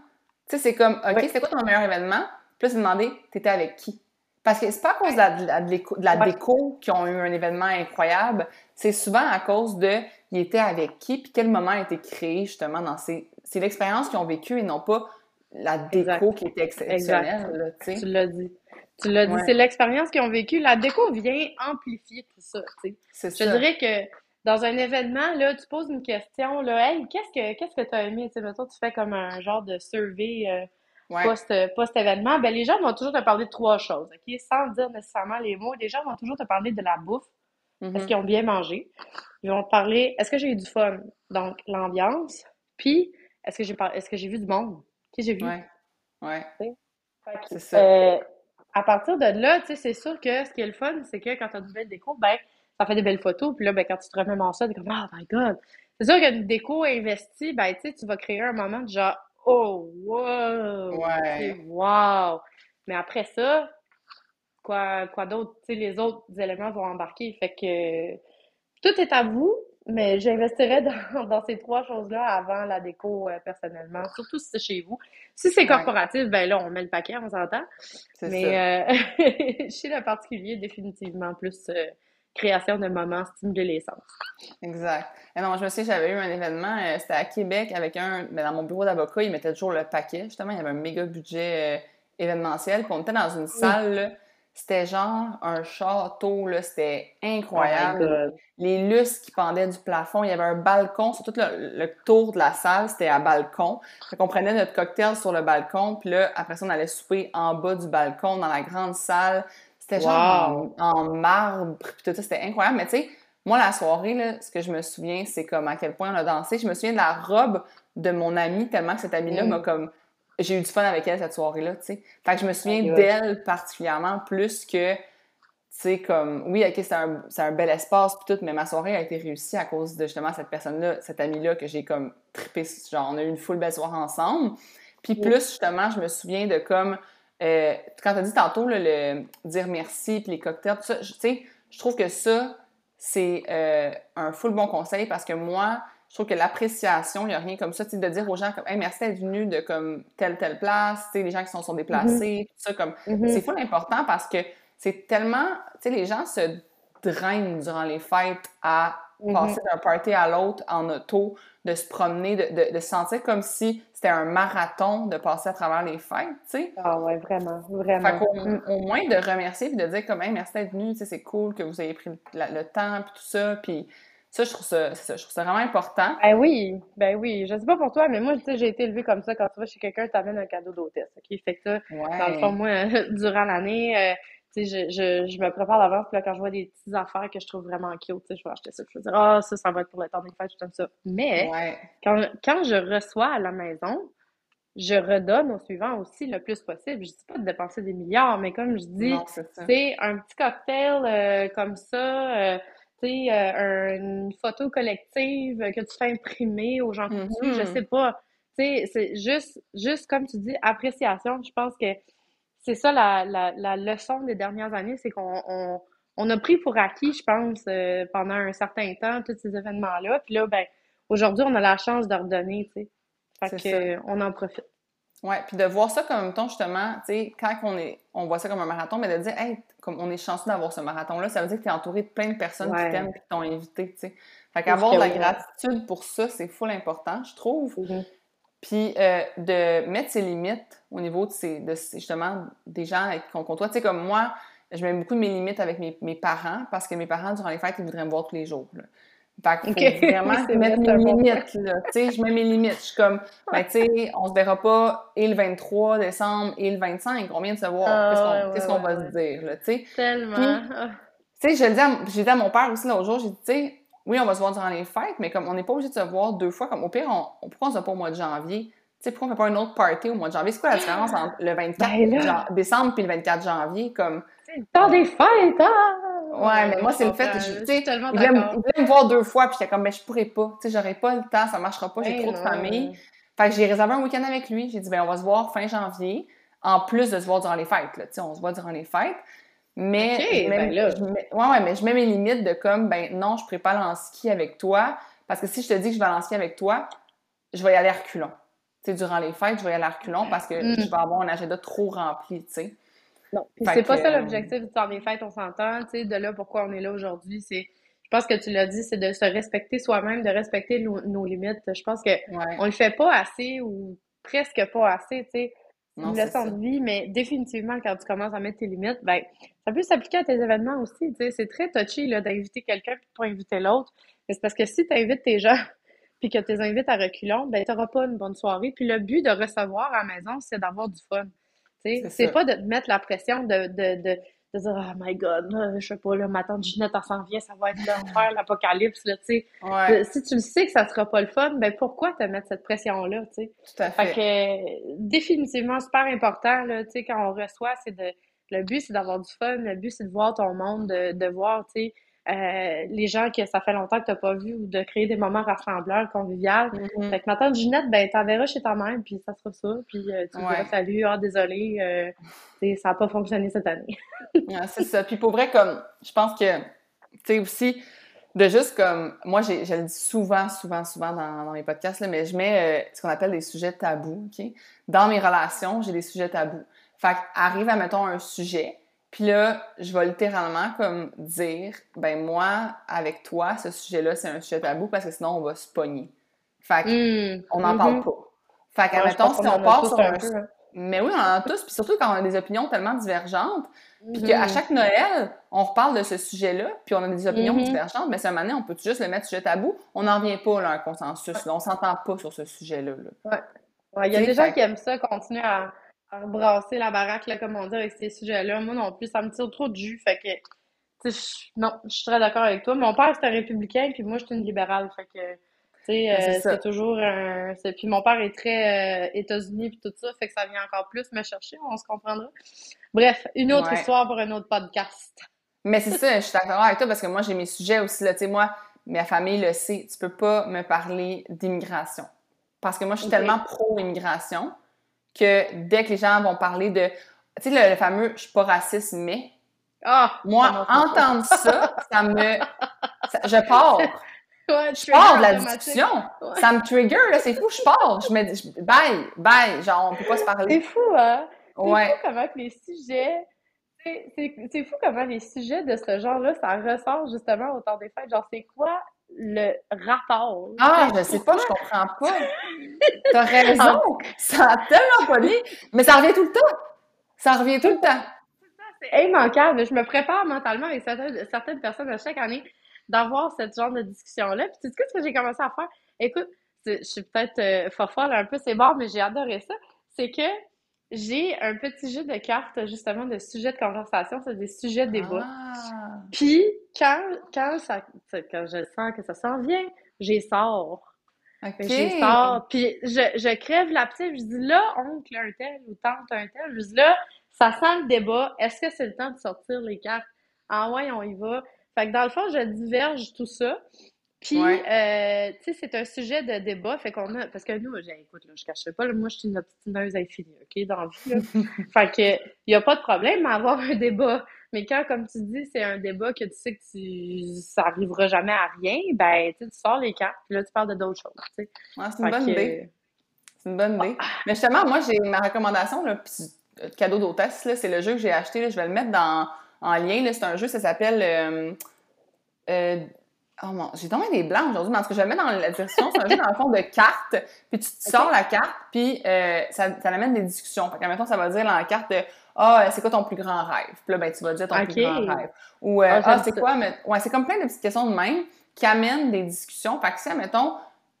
Tu sais, c'est comme, OK, Oui. c'était quoi ton meilleur événement? Puis là, c'est demander, t'étais avec qui? Parce que c'est pas à cause de la, de la- de l'éco- de la Ouais. déco qui ont eu un événement incroyable, c'est souvent à cause de, il était avec qui, puis quel moment a été créé justement dans ces... C'est l'expérience qu'ils ont vécue et non pas la déco Exact. qui était exceptionnelle, là, tu l'as dit. Tu l'as dit, Ouais. c'est l'expérience qu'ils ont vécue. La déco vient amplifier tout ça, tu sais. C'est Je ça. dirais que dans un événement, là, tu poses une question, là, hey, qu'est-ce que qu'est-ce que tu as aimé? Tu sais, mettons, tu fais comme un genre de survey euh, Ouais. post, post-événement, ben les gens vont toujours te parler de trois choses, OK? Sans dire nécessairement les mots. Les gens vont toujours te parler de la bouffe. Mhm. Est-ce qu'ils ont bien mangé? Ils vont te parler, est-ce que j'ai eu du fun? Donc, l'ambiance. Puis, est-ce que j'ai par... est-ce que j'ai vu du monde? Qui j'ai vu? Ouais. Ouais. C'est ça. euh, à partir de là, tu sais, c'est sûr que ce qui est le fun, c'est que quand tu as une belle déco, ben, ça fait des belles photos. Puis là, ben, quand tu te remémores ça, t'es comme, oh my God. C'est sûr qu'une déco investie, ben, tu sais, tu vas créer un moment de genre, oh, wow. Ouais. Tu wow. Mais après ça, quoi, quoi d'autre? Tu sais, les autres éléments vont embarquer. Fait que tout est à vous, mais j'investirais dans, dans ces trois choses-là avant la déco, euh, personnellement. Surtout si c'est chez vous. Si c'est Ouais. corporatif, ben là, on met le paquet, on s'entend. Mais euh, chez le particulier, définitivement plus euh, création de moments, stimuler les sens. Exact. Et non, je me souviens, j'avais eu un événement, c'était à Québec avec un, mais ben, dans mon bureau d'avocat, ils mettaient toujours le paquet. Justement, il y avait un méga budget événementiel. Puis on était dans une salle, c'était genre un château, là, c'était incroyable. Oh les lustres qui pendaient du plafond, il y avait un balcon sur tout le, tour de la salle, c'était à balcon. Fait qu'on prenait notre cocktail sur le balcon, puis là, après ça, on allait souper en bas du balcon, dans la grande salle. C'était genre en, marbre, puis tout ça, c'était incroyable. Mais tu sais, moi, la soirée, là, ce que je me souviens, c'est comme à quel point on a dansé. Je me souviens de la robe de mon amie, tellement que cette amie-là m'a mm. comme j'ai eu du fun avec elle cette soirée-là, tu sais. Fait que je me souviens d'elle particulièrement plus que, tu sais, comme, oui, ok, c'est un, un, bel espace puis tout, mais ma soirée a été réussie à cause de justement cette personne-là, cette amie-là que j'ai comme trippé, genre, on a eu une full belle soirée ensemble. Puis plus, justement, je me souviens de comme, euh, quand tu as dit tantôt, le dire merci puis les cocktails, tout ça, tu sais, je trouve que ça, c'est euh, un full bon conseil parce que moi, je trouve que l'appréciation, il n'y a rien comme ça, de dire aux gens comme hey, merci d'être venu de comme telle, telle place, les gens qui sont, sont déplacés, mm-hmm. tout ça, comme mm-hmm. c'est full important parce que c'est tellement, tu sais, les gens se drainent durant les fêtes à mm-hmm. passer d'un party à l'autre en auto, de se promener, de, de, se sentir comme si c'était un marathon de passer à travers les fêtes, tu sais. Ah ouais, vraiment, vraiment. Fait mm. au moins de remercier puis de dire comme hey, merci d'être venu, tu sais, c'est cool que vous ayez pris le, temps puis tout ça, puis ça, je trouve ça, je trouve ça vraiment important. Ben oui, ben oui. Je sais pas pour toi, mais moi, tu sais, j'ai été élevée comme ça. Quand tu vas chez quelqu'un, tu amènes un cadeau d'hôtesse. OK? Fait que ça, dans le fond, moi, durant l'année, euh, tu sais, je, je, je, me prépare d'avance. Puis là, quand je vois des petites affaires que je trouve vraiment cute, tu sais, je vais acheter ça. Je vais dire, ah, ça, ça va être pour le temps des fêtes, tout comme ça. Mais, quand, quand je reçois à la maison, je redonne au suivant aussi le plus possible. Je dis pas de dépenser des milliards, mais comme je dis, c'est un petit cocktail euh, comme ça. Euh, sais, euh, une photo collective que tu fais imprimer aux gens que tu je sais pas. Tu sais, c'est juste, juste comme tu dis, appréciation. Je pense que c'est ça la, la, la, leçon des dernières années, c'est qu'on on, on, a pris pour acquis, je pense, euh, pendant un certain temps, tous ces événements-là. Puis là, ben, aujourd'hui, on a la chance de redonner, tu sais. Fait que, on en profite. Ouais, puis de voir ça comme ton justement, tu sais, quand on est, on voit ça comme un marathon, mais de dire, hey, comme on est chanceux d'avoir ce marathon-là, ça veut dire que tu es entouré de plein de personnes qui t'aiment et qui t'ont invité, tu sais. Fait qu'avoir de la gratitude pour ça, c'est full important, je trouve. Mm-hmm. Puis euh, de mettre ses limites au niveau de, ces, de justement des gens avec qui on côtoie. Tu sais, comme moi, je mets beaucoup de mes limites avec mes, mes, parents parce que mes parents, durant les fêtes, ils voudraient me voir tous les jours. Là. Fait qu'il faut vraiment mettre mes limites, là. Tu sais, je mets mes limites. Je suis comme, ben, tu sais, on se verra pas et le 23 décembre et le 25. On vient de se voir. Ah, qu'est-ce qu'on va se dire, là, tu sais? Tellement. Ah. Tu sais, je le dis à, j'ai dit à mon père aussi l'autre jour, j'ai dit, tu sais, oui, on va se voir durant les fêtes, mais comme on n'est pas obligé de se voir deux fois, comme au pire, on, pourquoi on se voit pas au mois de janvier? Tu sais, pourquoi on fait pas une autre party au mois de janvier? C'est quoi la différence entre le 24 ben décembre puis le 24 janvier? Comme... C'est le temps des fêtes, hein? Ouais, mais moi, c'est le fait, tu sais, il voulait, me voir deux fois, puis j'étais comme, mais je pourrais pas, tu sais, j'aurais pas le temps, ça marchera pas, j'ai trop de famille. Fait que j'ai réservé un week-end avec lui, j'ai dit, ben, on va se voir fin janvier, en plus de se voir durant les fêtes, là, tu sais, on se voit durant les fêtes. Mais, ben je mets, ouais, ouais, mais je mets mes limites de comme, ben, non, je pourrais pas aller en ski avec toi, parce que si je te dis que je vais aller en ski avec toi, je vais y aller à reculons. Tu sais, durant les fêtes, je vais y aller à reculons parce que mm. je vais avoir un agenda trop rempli, tu Non. c'est pas ça euh, l'objectif du temps des fêtes, on s'entend. Tu sais, de là pourquoi on est là aujourd'hui, c'est. Je pense que tu l'as dit, c'est de se respecter soi-même, de respecter nos, limites. Je pense que on le fait pas assez ou presque pas assez, tu sais. une leçon de vie, mais définitivement, quand tu commences à mettre tes limites, ben, ça peut s'appliquer à tes événements aussi. Tu sais. C'est très touchy là, d'inviter quelqu'un puis de pas inviter l'autre. Mais c'est parce que si tu invites tes gens puis que tu les invites à reculons, ben, tu n'auras pas une bonne soirée. Puis le but de recevoir à la maison, c'est d'avoir du fun. C'est pas de te mettre la pression de, de, de, de dire Oh my god, je sais pas, là, ma tante Ginette, elle s'en vient, ça va être l'enfer, l'apocalypse, là, tu sais. Euh, si tu le sais que ça sera pas le fun, ben pourquoi te mettre cette pression-là, tu sais? Tout à fait. fait que, définitivement, super important, là, tu sais, quand on reçoit, c'est de. Le but, c'est d'avoir du fun. Le but, c'est de voir ton monde, de, de voir, tu sais, euh, les gens que ça fait longtemps que tu n'as pas vu ou de créer des moments rassembleurs, conviviaux. Mm-hmm. Fait que ma tante Ginette, ben, t'enverras chez ta mère, puis ça sera ça. Puis euh, tu diras salut, ah, désolé, euh, ça n'a pas fonctionné cette année. c'est ça. Puis pour vrai, comme, je pense que, tu sais, aussi, de juste comme, moi, je le dis souvent, souvent, souvent dans, dans mes podcasts, là, mais je mets ce qu'on appelle des sujets tabous, OK? Dans mes relations, j'ai des sujets tabous. Fait arrive à, mettons, un sujet, Puis là, je vais littéralement comme dire, ben moi, avec toi, ce sujet-là, c'est un sujet tabou parce que sinon, on va se pogner. Fait Hmm. qu'on n'en parle Mhm. pas. Fait que, Ouais, je mettons, pense si on part sur un peu, hein. Mais oui, on en a tous, puis surtout quand on a des opinions tellement divergentes, puis qu'à chaque Noël, on reparle de ce sujet-là, puis on a des opinions Mhm. divergentes, mais un moment donné, on peut juste le mettre sujet tabou? On n'en vient pas là, à un consensus. là. On s'entend pas sur ce sujet-là. là. Ouais, il y a des gens qui aiment ça, continuer à, à brasser la baraque, là, comme on dit, avec ces sujets-là. Moi non plus, ça me tire trop de jus. Fait que, tu sais, je- non, je suis très d'accord avec toi. Mon père, c'était un républicain, puis moi, j'étais une libérale. Fait que, tu sais, Ben, c'est euh, c'est toujours un. c'est- Puis mon père est très euh, États-Unis, puis tout ça. Fait que ça vient encore plus me chercher, on se comprendra. Bref, une autre Ouais. histoire pour un autre podcast. Mais c'est ça, je suis d'accord avec toi parce que moi, j'ai mes sujets aussi. Là, tu sais, moi, ma famille le sait, tu peux pas me parler d'immigration. Parce que moi, je suis tellement pro-immigration que dès que les gens vont parler de. Tu sais, le, le fameux je suis pas raciste, mais. Ah! Moi, entendre ça, ça me. ça- je pars. Ouais, Je pars de la discussion. Ouais. Ça me trigger, là, c'est fou, je pars. Je me dis, je- bye, bye. Genre, on peut pas se C'est parler. fou, hein? C'est fou comment les sujets. c'est- C'est c'est fou comment les sujets de ce genre-là, ça ressort justement au temps des fêtes. Genre, c'est quoi le rapport? Ah, je sais pas, je comprends pas. T'as raison. Ça a tellement pas lié. Mais ça revient tout le temps. Ça revient tout le temps. C'est immanquable. Je me prépare mentalement avec certaines, certaines personnes à chaque année d'avoir ce genre de discussion-là. Puis, tu sais ce que j'ai commencé à faire? Écoute, je suis peut-être euh, fofolle un peu, c'est bon, mais j'ai adoré ça. C'est que j'ai un petit jeu de cartes, justement, de sujets de conversation. C'est des sujets de débat. Ah. Puis, quand, quand, ça, quand je sens que ça s'en vient, j'y sors. J'y sors. Puis, je, je crève la petite. Je dis là, oncle un tel ou tante un tel. Je dis là, ça sent le débat. Est-ce que c'est le temps de sortir les cartes? Ah ouais, on y va. Fait que dans le fond, je diverge tout ça. Puis, Ouais. euh, tu sais, c'est un sujet de débat. Fait qu'on a. Parce que nous, j'ai- écoute, là, je cacherai pas, là, moi, je suis une obstineuse infinie, OK, dans la vie, là. fait que, il n'y a pas de problème à avoir un débat. Mais quand, comme tu dis, c'est un débat que tu sais que tu, ça arrivera jamais à rien, ben, tu sais, tu sors les cartes, puis là, tu parles de d'autres choses, tu sais. Ah, c'est une bonne idée. C'est une bonne idée. Mais justement, moi, j'ai ma recommandation, là, puis euh, cadeau d'hôtesse, là, c'est le jeu que j'ai acheté. Là, je vais le mettre dans, en lien. là. C'est un jeu, ça s'appelle. euh, euh, oh mon, j'ai tombé des blancs aujourd'hui, mais en tout cas, je le mettre dans la description. C'est un jeu dans le fond de cartes. Puis tu, sors la carte, puis euh, ça, ça amène des discussions. Fait que, mettons, ça va dire dans la carte de Ah, c'est quoi ton plus grand rêve? Puis là, ben, tu vas dire ton plus grand rêve. Ou euh, Ah, Ah, c'est quoi? Mais, ouais, c'est comme plein de petites questions de même qui amènent des discussions. Fait que si, mettons,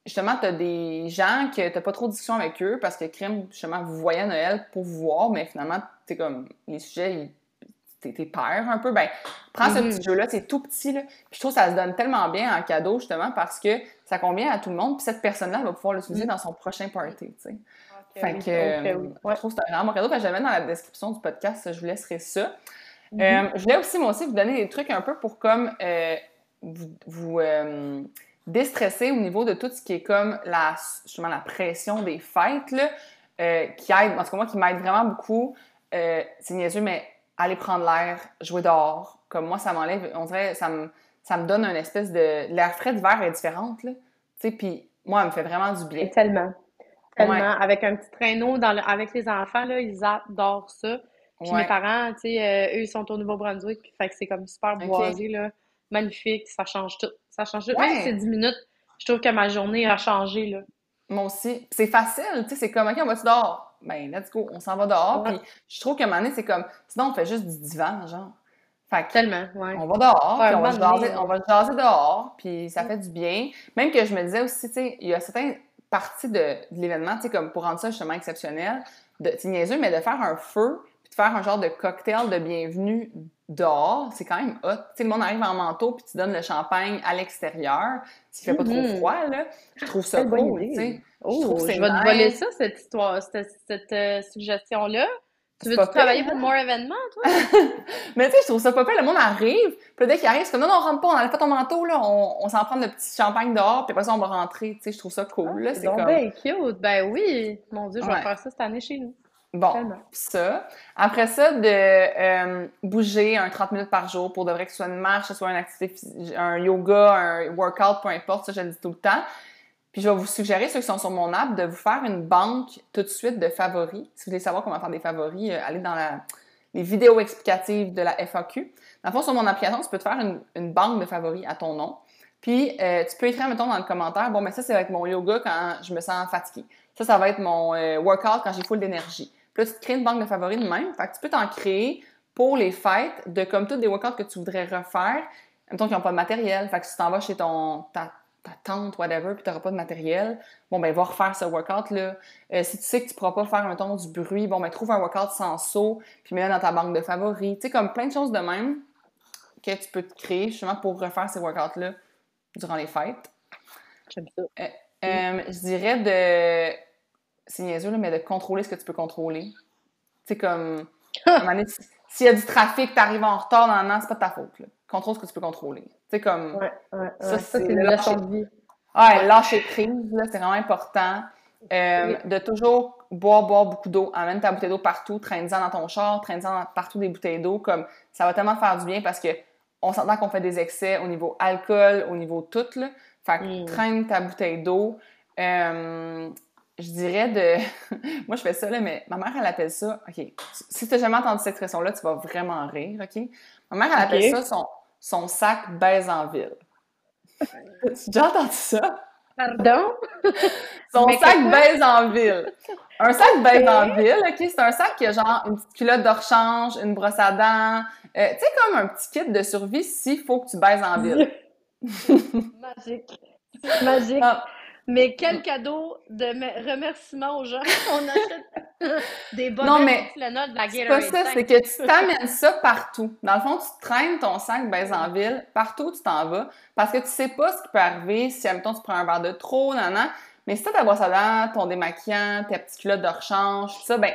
justement, t'as des gens que t'as pas trop de discussion avec eux parce que crime, justement, vous voyez à Noël pour vous voir, mais finalement, t'es comme, les sujets, ils- t'es peur un peu, ben, prends ce Mhm. petit jeu-là, c'est tout petit, là. Puis je trouve que ça se donne tellement bien en cadeau, justement, parce que ça convient à tout le monde, puis cette personne-là va pouvoir l'utiliser Mhm. dans son prochain party, tu sais. Ok, Fait oui, que, ok, oui. euh, Ouais. je trouve que c'est un bon cadeau. Fait que mets dans la description du podcast, je vous laisserai ça. Mhm. Euh, je voulais aussi, moi aussi, vous donner des trucs un peu pour comme euh, vous, vous, euh, déstresser au niveau de tout ce qui est comme la, justement, la pression des fêtes, là, qui aide, en tout cas moi, qui m'aide vraiment beaucoup. Euh, c'est niaiseux, mais aller prendre l'air, jouer dehors, comme moi, ça m'enlève, on dirait, ça me, ça me donne une espèce de... L'air frais d'hiver est différente, là. Tu sais, puis moi, elle me fait vraiment du bien. Et tellement. Tellement. Ouais. Avec un petit traîneau dans le- avec les enfants, là, ils adorent ça. Puis Ouais. mes parents, tu sais, euh, eux, ils sont au Nouveau-Brunswick, puis fait que c'est comme super boisé, là. Magnifique, ça change tout. Ça change tout. Ouais. Même si c'est 10 minutes, je trouve que ma journée a changé, là. Moi aussi. C'est facile, tu sais, c'est comme, OK, on va-tu dehors? Ben, let's go, on s'en va dehors. Ouais. Puis je trouve qu'à un moment donné, c'est comme, sinon, on fait juste du divan, genre. Fait que, Tellement, ouais. on va dehors, Ouais, puis on va, jaser, on va jaser dehors, puis ça fait du bien. Même que je me disais aussi, tu sais, il y a certaines parties de, de l'événement, tu sais, comme pour rendre ça justement exceptionnel, de, c'est niaiseux, mais de faire un feu, faire un genre de cocktail de bienvenue dehors, c'est quand même hot. Tu le monde arrive en manteau, puis tu donnes le champagne à l'extérieur, s'il fait pas trop Mhm. froid, là. Je trouve ça cool, tu sais. Oh, je vais te voler ça, cette histoire, cette, cette, euh, suggestion-là. Tu veux pas travailler pour? More Événements, toi? Mais tu sais, je trouve ça pas pire. Le monde arrive, puis dès qu'il arrive, c'est comme non, non, on rentre pas, on enlève pas ton manteau, là, on, on s'en prend le petit champagne dehors, puis après ça, on va rentrer. Tu sais, je trouve ça cool, là. C'est comme. bien cute. Ben oui. Mon Dieu, je vais Ouais. faire ça cette année chez nous. Bon, ça. Après ça, de euh, bouger un 30 minutes par jour pour de vrai que ce soit une marche, que ce soit une activité, un yoga, un workout, peu importe, ça, je le dis tout le temps. Puis je vais vous suggérer, ceux qui sont sur mon app, de vous faire une banque tout de suite de favoris. Si vous voulez savoir comment faire des favoris, euh, allez dans la, les vidéos explicatives de la FAQ. Dans le fond, sur mon application, tu peux te faire une, une banque de favoris à ton nom. Puis, euh, tu peux écrire, mettons, dans le commentaire, bon, mais ça, c'est avec mon yoga quand je me sens fatiguée. Ça, ça va être mon euh, workout quand j'ai full d'énergie. Puis là, tu te crées une banque de favoris de même. Fait que tu peux t'en créer pour les fêtes de comme tous des workouts que tu voudrais refaire. Mettons qu'ils n'ont pas de matériel. Fait que si tu t'en vas chez ton, ta, ta tante, whatever, puis tu n'auras pas de matériel, bon, ben, va refaire ce workout-là. Euh, si tu sais que tu ne pourras pas faire, mettons, du bruit, bon, ben, trouve un workout sans saut, puis mets-le dans ta banque de favoris. Tu sais, comme plein de choses de même que tu peux te créer justement pour refaire ces workouts-là durant les fêtes. J'aime ça. Euh, euh, je dirais de. C'est niaiseux, là, mais de contrôler ce que tu peux contrôler. Tu sais, comme. donné, S'il y a du trafic, tu arrives en retard dans an, c'est pas de ta faute. Là. Contrôle ce que tu peux contrôler. Sais, comme. Ouais, ouais, ouais. Ça, c'est c'est une lâcher- leçon de vie. Ouais, lâcher prise, là, c'est vraiment important. Euh, De toujours boire, boire beaucoup d'eau. Amène ta bouteille d'eau partout, traîne-en dans ton char, traîne-en partout des bouteilles d'eau. Comme ça va tellement te faire du bien parce que on s'entend qu'on fait des excès au niveau alcool, au niveau tout, là. Fait que Mm. traîne ta bouteille d'eau. Euh, je dirais de. Moi, je fais ça, là, mais ma mère, elle appelle ça. OK. Si tu n'as jamais entendu cette expression-là, tu vas vraiment rire, OK? Ma mère, elle appelle ça son, son sac baise en ville. tu as déjà entendu ça? Pardon? Son Mais sac baise en ville. Un sac baise en ville, OK? C'est un sac qui a genre une petite culotte de rechange, une brosse à dents. euh, tu sais, comme un petit kit de survie s'il faut que tu baises en ville. Magique. Magique. Ah. Mais quel cadeau de me- remerciement aux gens. On achète des bonnes Non, mais de la C'est pas ça, c'est que tu t'amènes ça partout. Dans le fond, tu traînes ton sac baise en ville, partout où tu t'en vas, parce que tu sais pas ce qui peut arriver si, admettons, tu prends un verre de trop, nan, Mais si t'as ta brosse à dents, ton démaquillant, tes petites culottes de rechange, tout ça, ben,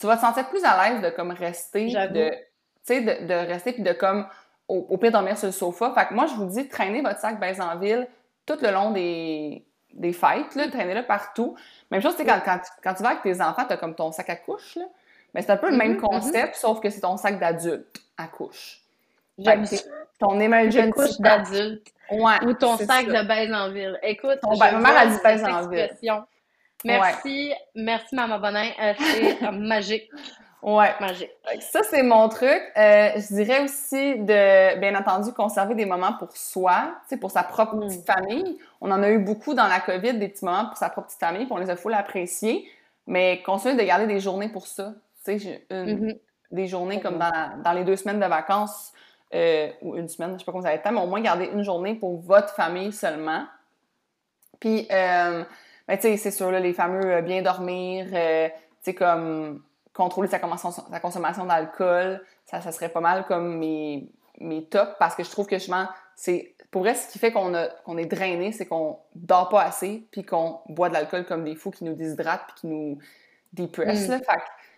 tu vas te sentir plus à l'aise de comme rester, de, tu sais, de, de rester puis de comme, au, au pire, dormir sur le sofa. Fait que moi, je vous dis, traînez votre sac baise en ville tout le long des, des fêtes, là, traînez-le partout. Même chose, tu sais, quand, quand, tu- quand tu vas avec tes enfants, t'as comme ton sac à couche, là. Mais c'est un peu le même Mhm, concept, sauf que c'est ton sac d'adulte à couche. J'aime. Ton emergency couche d'adulte. Ouais, Ou ton c'est sac ça. de baise en ville. Écoute, Ton ma mère a dit baise en ville. Merci, merci Maman Bonin. Euh, C'est euh, magique, Ouais. magique. Ça, c'est mon truc. Euh, je dirais aussi de, bien entendu, conserver des moments pour soi, pour sa propre Mm. petite famille. On en a eu beaucoup dans la COVID, des petits moments pour sa propre petite famille, puis on les a full appréciés. Mais continuer de garder des journées pour ça. Tu sais, j'ai une- Mhm. des journées comme dans, dans les deux semaines de vacances euh, ou une semaine, je sais pas comment avez le temps, mais au moins garder une journée pour votre famille seulement. Puis, euh, ben, tu sais, c'est sûr, là, les fameux bien dormir, tu sais, comme contrôler sa consommation, sa consommation d'alcool, ça, ça serait pas mal comme mes, mes tops parce que je trouve que justement, c'est pour vrai, ce qui fait qu'on a- qu'on est drainé, c'est qu'on dort pas assez puis qu'on boit de l'alcool comme des fous qui nous déshydratent puis qui nous dépressent. Mm.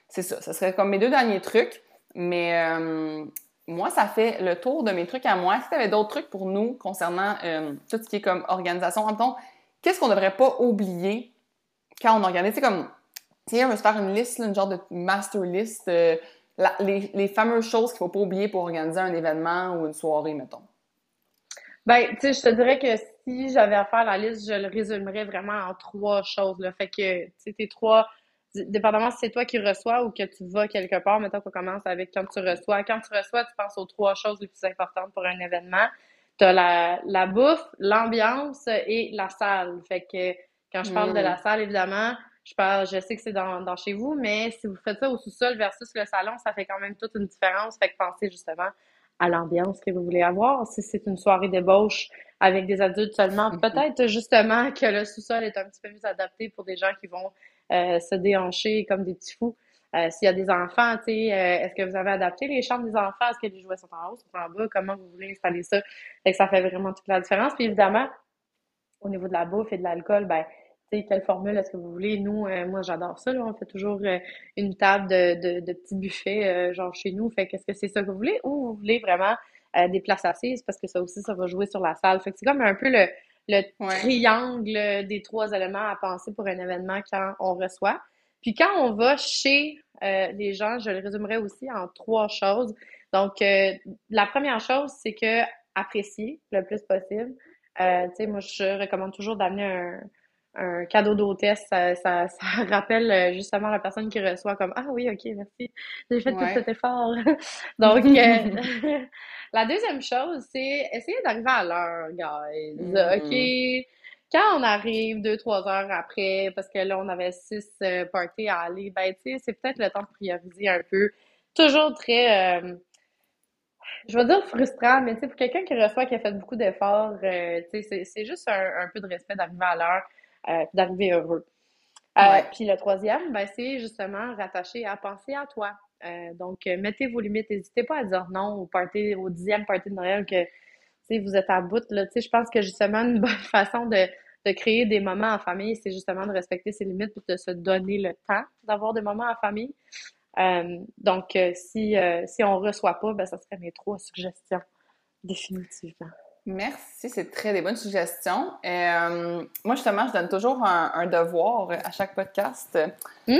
c'est ça. Ça serait comme mes deux derniers trucs. Mais euh, moi, ça fait le tour de mes trucs à moi. Si tu avais d'autres trucs pour nous concernant euh, tout ce qui est comme organisation, en qu'est-ce qu'on devrait pas oublier quand on organise? Sais, comme, sais, on veut se faire une liste, là, une genre de master list, euh, la- les, les fameuses choses qu'il faut pas oublier pour organiser un événement ou une soirée, mettons. Ben, tu sais, je te dirais que si j'avais à faire la liste, je le résumerais vraiment en trois choses. Là. Fait que, tu sais, tes trois, dépendamment si c'est toi qui reçois ou que tu vas quelque part, mettons qu'on commence avec quand tu reçois. Quand tu reçois, tu penses aux trois choses les plus importantes pour un événement. Tu as la, la bouffe, l'ambiance et la salle. Fait que quand je parle de Mm. la salle, évidemment, je parle, je sais que c'est dans, dans chez vous, mais si vous faites ça au sous-sol versus le salon, ça fait quand même toute une différence. Fait que pensez justement à l'ambiance que vous voulez avoir. Si c'est une soirée d'ébauche avec des adultes seulement, Mhm. peut-être justement que le sous-sol est un petit peu mieux adapté pour des gens qui vont euh, se déhancher comme des petits fous. Euh, S'il y a des enfants, tu sais, euh, est-ce que vous avez adapté les chambres des enfants? Est-ce que les jouets sont en haut, sont en bas? Comment vous voulez installer ça? Fait que ça fait vraiment toute la différence. Puis évidemment, au niveau de la bouffe et de l'alcool, ben, quelle formule est-ce que vous voulez? Nous, euh, moi, j'adore ça, là. On fait toujours euh, une table de, de, de petits buffets, euh, genre chez nous. Fait qu'est-ce que c'est ça que vous voulez? Ou vous voulez vraiment des places assises? Parce que ça aussi, ça va jouer sur la salle. Fait que c'est comme un peu le, le Ouais. triangle des trois éléments à penser pour un événement quand on reçoit. Puis quand on va chez les gens, je le résumerai aussi en trois choses. Donc, la première chose, c'est que apprécier le plus possible. Tu sais, moi, je recommande toujours d'amener un, un cadeau d'hôtesse, ça, ça, ça, rappelle euh, justement la personne qui reçoit comme Ah oui, ok, merci, j'ai fait tout cet effort. Donc, euh, la deuxième chose, c'est essayer d'arriver à l'heure, guys. Mm-hmm. OK? Quand on arrive deux, trois heures après, parce que là, on avait six euh, parties à aller, ben, tu sais, c'est peut-être le temps de prioriser un peu. Toujours très, je vais dire frustrant, mais tu sais, pour quelqu'un qui reçoit, qui a fait beaucoup d'efforts, tu sais, c'est juste un, un, peu de respect d'arriver à l'heure. Euh, d'arriver heureux. Euh, puis le troisième, ben, c'est justement rattaché à penser à toi. Euh, donc, mettez vos limites. N'hésitez pas à dire non au party, au dixième party de Noël que vous êtes à bout. Là. Je pense que justement, une bonne façon de, de créer des moments en famille, c'est justement de respecter ses limites et de se donner le temps d'avoir des moments en famille. donc, si, si on ne reçoit pas, ben, ça serait mes trois suggestions, définitivement. Merci, c'est très des bonnes suggestions. Euh, moi, justement, je donne toujours un, devoir à chaque podcast. Mmh.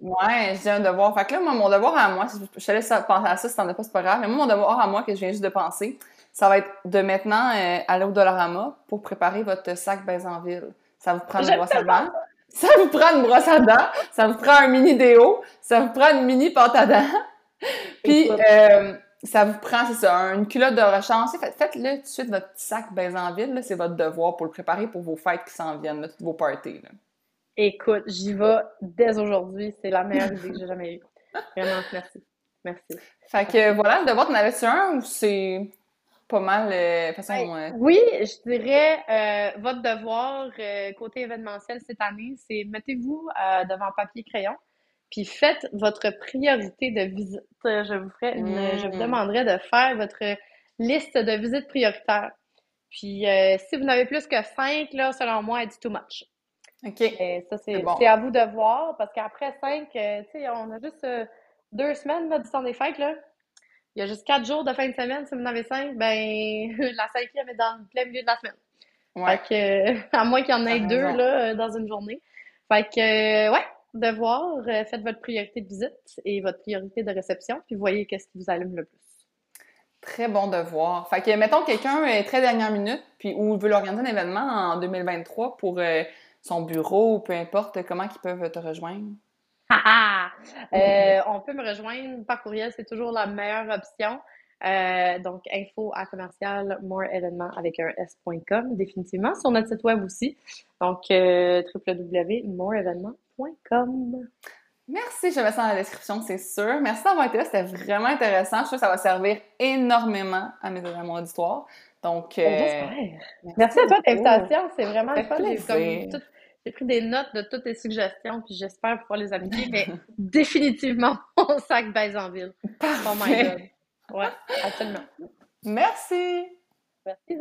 Ouais, je dis un devoir. Fait que là, moi, mon devoir à moi, je te laisse penser à ça si t'en as pas, c'est pas grave. Mais moi, mon devoir à moi, que je viens juste de penser, ça va être de maintenant euh, aller au Dollarama pour préparer votre sac baise en ville. Ça vous prend une brosse à dents. Ça vous prend une brosse à dents. Ça vous prend un mini déo. Ça vous prend une mini pâte à dents. Puis, euh, ça vous prend, c'est ça, une culotte de rechange. Faites-le tout de suite, votre sac baise en vide, c'est votre devoir pour le préparer pour vos fêtes qui s'en viennent, toutes vos parties. Là. Écoute, j'y vais dès aujourd'hui. C'est la meilleure idée que j'ai jamais eue. Vraiment, merci. Merci. Fait que voilà, le devoir, t'en avais-tu un ou c'est pas mal euh, façon. Ben, euh, oui, je dirais euh, votre devoir côté événementiel cette année, c'est mettez-vous devant papier crayon puis faites votre priorité de visite. Je vous ferai je vous demanderai de faire votre liste de visites prioritaires. Puis euh, si vous n'avez plus que cinq, là, selon moi, it's too much. OK. Et ça, c'est à vous de voir parce qu'après cinq, euh, tu sais, on a juste euh, deux semaines là, du temps des fêtes, là. Il y a juste quatre jours de fin de semaine. Si vous en avez cinq, ben la cinquième est dans le plein milieu de la semaine. Ouais. Fait que, à moins qu'il y en ait deux là, dans une journée. Fait que, ouais, devoir, euh, faites votre priorité de visite et votre priorité de réception, puis voyez qu'est-ce qui vous allume le plus. Très bon devoir. Fait que, mettons, quelqu'un est très dernière minute, puis ou veut organiser un événement en 2023 pour euh, son bureau ou peu importe, comment ils peuvent te rejoindre? euh, on peut me rejoindre par courriel, c'est toujours la meilleure option. Euh, donc, info à commercial more événement avec un s.com, définitivement. Sur notre site web aussi. Donc, euh, Merci, je vais ça dans la description, c'est sûr. Merci d'avoir été là, c'était vraiment intéressant. Je suis que ça va servir énormément à mes à mon auditoire. Donc, euh, merci. merci. à toi de l'invitation, c'est vraiment fun. J'ai pris des notes de toutes tes suggestions, puis j'espère pouvoir les appliquer, mais définitivement, mon sac baise en ville. Oh my God. Ouais, absolument. Merci. Merci.